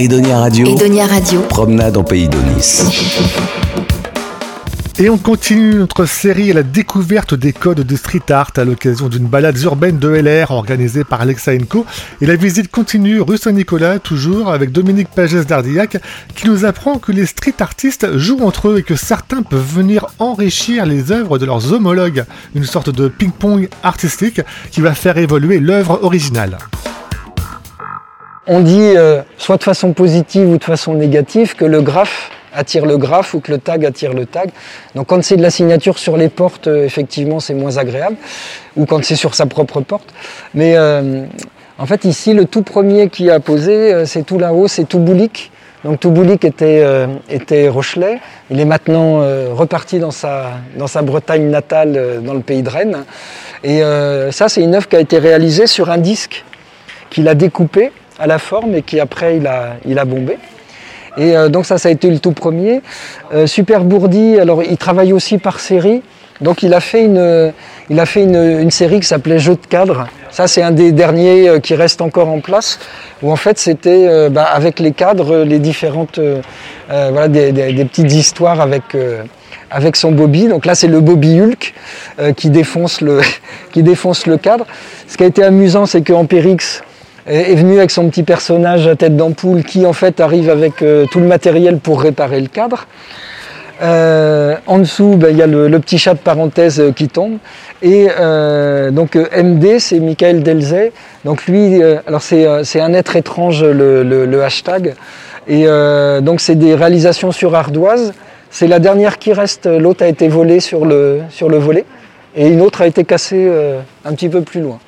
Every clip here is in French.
Edonia Radio. Edonia Radio. Promenade en pays d'Onis. Et on continue notre série à la découverte des codes de street art à l'occasion d'une balade urbaine de LR organisée par Alexa Co. Et la visite continue rue Saint-Nicolas, toujours avec Dominique Pagès d'Ardillac, qui nous apprend que les street artistes jouent entre eux et que certains peuvent venir enrichir les œuvres de leurs homologues. Une sorte de ping-pong artistique qui va faire évoluer l'œuvre originale. On dit, euh, soit de façon positive ou de façon négative, que le graphe attire le graphe ou que le tag attire le tag. Donc quand c'est de la signature sur les portes, euh, effectivement, c'est moins agréable, ou quand c'est sur sa propre porte. Mais euh, en fait, ici, le tout premier qui a posé, euh, c'est tout là-haut, c'est Touboulik. Donc Touboulik était, était Rochelet. Il est maintenant reparti dans sa, dans sa Bretagne natale, dans le pays de Rennes. Et ça, c'est une œuvre qui a été réalisée sur un disque qu'il a découpé à la forme et qui après il a, il a bombé. Et euh, donc ça, ça a été le tout premier. Euh, Super Bourdi, alors il travaille aussi par série. Donc il a fait une, il a fait une, série qui s'appelait Jeux de cadre. Ça c'est un des derniers euh, qui reste encore en place, où en fait c'était bah, avec les cadres, les différentes, voilà, des, petites histoires avec, avec son Bobby. Donc là c'est le Bobby Hulk qui, défonce le, qui défonce le cadre. Ce qui a été amusant c'est qu'en Périx, est venu avec son petit personnage à tête d'ampoule qui en fait arrive avec euh, tout le matériel pour réparer le cadre. Euh, en dessous, ben, il y a le, petit chat de parenthèse euh, qui tombe. Et donc MD, c'est Michael Delzey. Donc lui, alors c'est un être étrange le, hashtag. Et donc c'est des réalisations sur ardoise. C'est la dernière qui reste. L'autre a été volée sur le, sur le volet. Et une autre a été cassée un petit peu plus loin.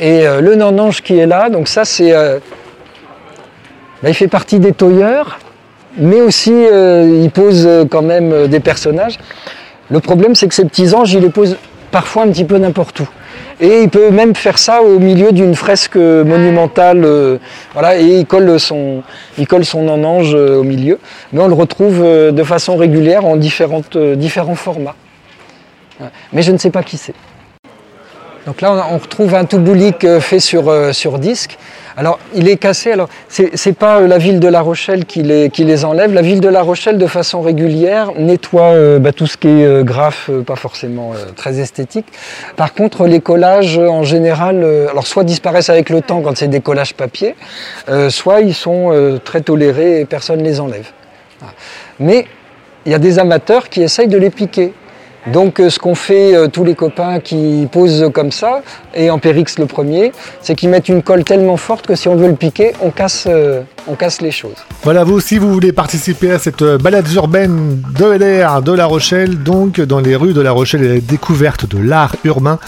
Et euh, le nanange qui est là, donc ça c'est. Euh, bah, il fait partie des toyeurs, mais aussi euh, il pose quand même des personnages. Le problème c'est que ces petits anges, il les pose parfois un petit peu n'importe où. Et il peut même faire ça au milieu d'une fresque monumentale, voilà, et il colle son, il colle son nanange au milieu. Mais on le retrouve de façon régulière en différentes, différents formats. Mais je ne sais pas qui c'est. Donc là, on retrouve un touboulik euh, fait sur, euh, sur disque. Alors, il est cassé. Alors, c'est pas euh, la ville de La Rochelle qui les, qui les enlève. La ville de La Rochelle, de façon régulière, nettoie bah, tout ce qui est graphe, pas forcément très esthétique. Par contre, les collages, en général, alors soit disparaissent avec le temps quand c'est des collages papier, soit ils sont très tolérés et personne ne les enlève. Mais il y a des amateurs qui essayent de les piquer. Donc euh, ce qu'on fait euh, tous les copains qui posent comme ça, et en Périx le premier, c'est qu'ils mettent une colle tellement forte que si on veut le piquer, on casse, euh, on casse les choses. Voilà, vous aussi vous voulez participer à cette balade urbaine de LR de La Rochelle, donc dans les rues de La Rochelle et la découverte de l'art urbain.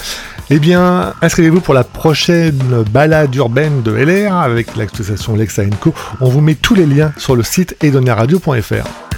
Eh bien, inscrivez-vous pour la prochaine balade urbaine de LR avec l'association Lexa Co. On vous met tous les liens sur le site edonaradio.fr.